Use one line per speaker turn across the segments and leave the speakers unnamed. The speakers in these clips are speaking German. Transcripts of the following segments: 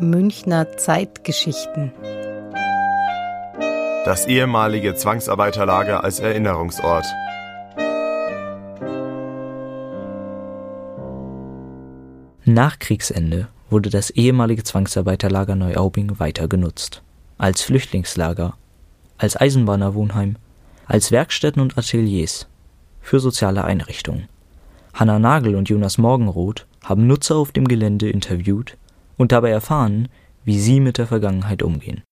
Münchner Zeitgeschichten.
Das ehemalige Zwangsarbeiterlager als Erinnerungsort.
Nach Kriegsende wurde das ehemalige Zwangsarbeiterlager Neuaubing weiter genutzt. Als Flüchtlingslager, als Eisenbahnerwohnheim, als Werkstätten und Ateliers, für soziale Einrichtungen. Hanna Nagel und Jonas Morgenroth haben Nutzer auf dem Gelände interviewt und dabei erfahren, wie sie mit der Vergangenheit umgehen.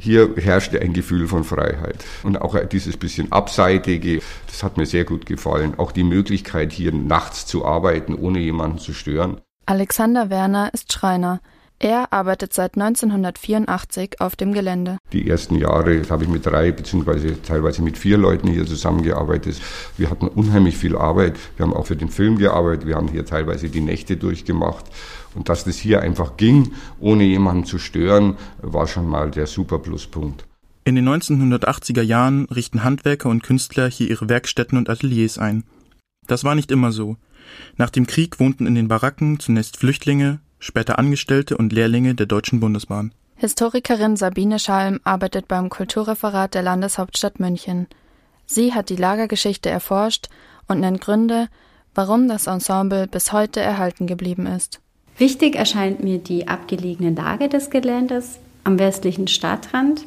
Hier herrschte ein Gefühl von Freiheit. Und auch dieses bisschen Abseitige, das hat mir sehr gut gefallen. Auch die Möglichkeit, hier nachts zu arbeiten, ohne jemanden zu stören.
Alexander Werner ist Schreiner. Er arbeitet seit 1984 auf dem Gelände.
Die ersten Jahre habe ich mit drei beziehungsweise teilweise mit vier Leuten hier zusammengearbeitet. Wir hatten unheimlich viel Arbeit. Wir haben auch für den Film gearbeitet. Wir haben hier teilweise die Nächte durchgemacht. Und dass das hier einfach ging, ohne jemanden zu stören, war schon mal der super Pluspunkt.
In den 1980er Jahren richten Handwerker und Künstler hier ihre Werkstätten und Ateliers ein. Das war nicht immer so. Nach dem Krieg wohnten in den Baracken zunächst Flüchtlinge, später Angestellte und Lehrlinge der Deutschen Bundesbahn.
Historikerin Sabine Schalm arbeitet beim Kulturreferat der Landeshauptstadt München. Sie hat die Lagergeschichte erforscht und nennt Gründe, warum das Ensemble bis heute erhalten geblieben ist.
Wichtig erscheint mir die abgelegene Lage des Geländes am westlichen Stadtrand,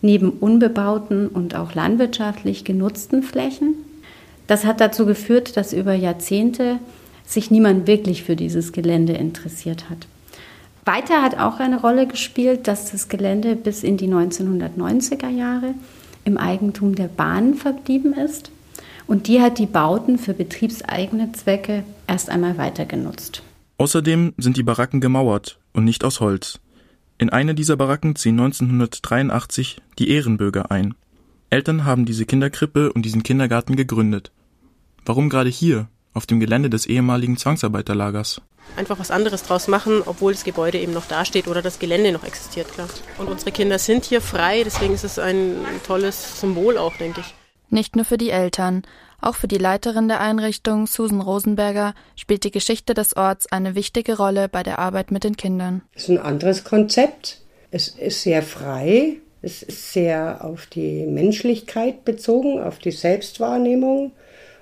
neben unbebauten und auch landwirtschaftlich genutzten Flächen. Das hat dazu geführt, dass über Jahrzehnte sich niemand wirklich für dieses Gelände interessiert hat. Weiter hat auch eine Rolle gespielt, dass das Gelände bis in die 1990er Jahre im Eigentum der Bahn verblieben ist. Und die hat die Bauten für betriebseigene Zwecke erst einmal weiter genutzt.
Außerdem sind die Baracken gemauert und nicht aus Holz. In eine dieser Baracken ziehen 1983 die Ehrenbürger ein. Eltern haben diese Kinderkrippe und diesen Kindergarten gegründet. Warum gerade hier? Auf dem Gelände des ehemaligen Zwangsarbeiterlagers.
Einfach was anderes draus machen, obwohl das Gebäude eben noch dasteht oder das Gelände noch existiert, klar. Und unsere Kinder sind hier frei, deswegen ist es ein tolles Symbol auch, denke ich.
Nicht nur für die Eltern, auch für die Leiterin der Einrichtung, Susan Rosenberger, spielt die Geschichte des Orts eine wichtige Rolle bei der Arbeit mit den Kindern.
Es ist ein anderes Konzept. Es ist sehr frei. Es ist sehr auf die Menschlichkeit bezogen, auf die Selbstwahrnehmung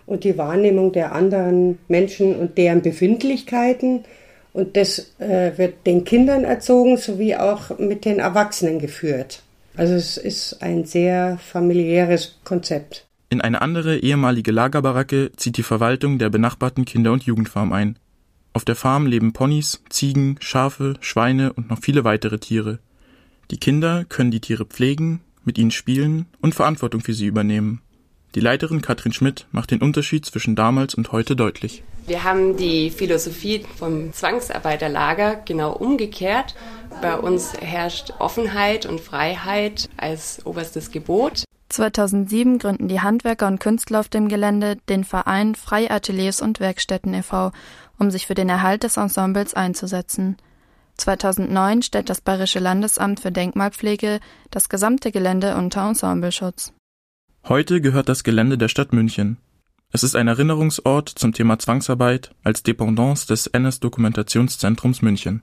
und die Wahrnehmung der anderen Menschen und deren Befindlichkeiten. Und das äh, wird den Kindern erzogen sowie auch mit den Erwachsenen geführt. Also es ist ein sehr familiäres Konzept.
In eine andere ehemalige Lagerbaracke zieht die Verwaltung der benachbarten Kinder- und Jugendfarm ein. Auf der Farm leben Ponys, Ziegen, Schafe, Schweine und noch viele weitere Tiere. Die Kinder können die Tiere pflegen, mit ihnen spielen und Verantwortung für sie übernehmen. Die Leiterin Katrin Schmidt macht den Unterschied zwischen damals und heute deutlich.
Wir haben die Philosophie vom Zwangsarbeiterlager genau umgekehrt. Bei uns herrscht Offenheit und Freiheit als oberstes Gebot.
2007 gründen die Handwerker und Künstler auf dem Gelände den Verein Freie Ateliers und Werkstätten e.V., um sich für den Erhalt des Ensembles einzusetzen. 2009 stellt das Bayerische Landesamt für Denkmalpflege das gesamte Gelände unter Ensembleschutz.
Heute gehört das Gelände der Stadt München. Es ist ein Erinnerungsort zum Thema Zwangsarbeit als Dependance des NS-Dokumentationszentrums München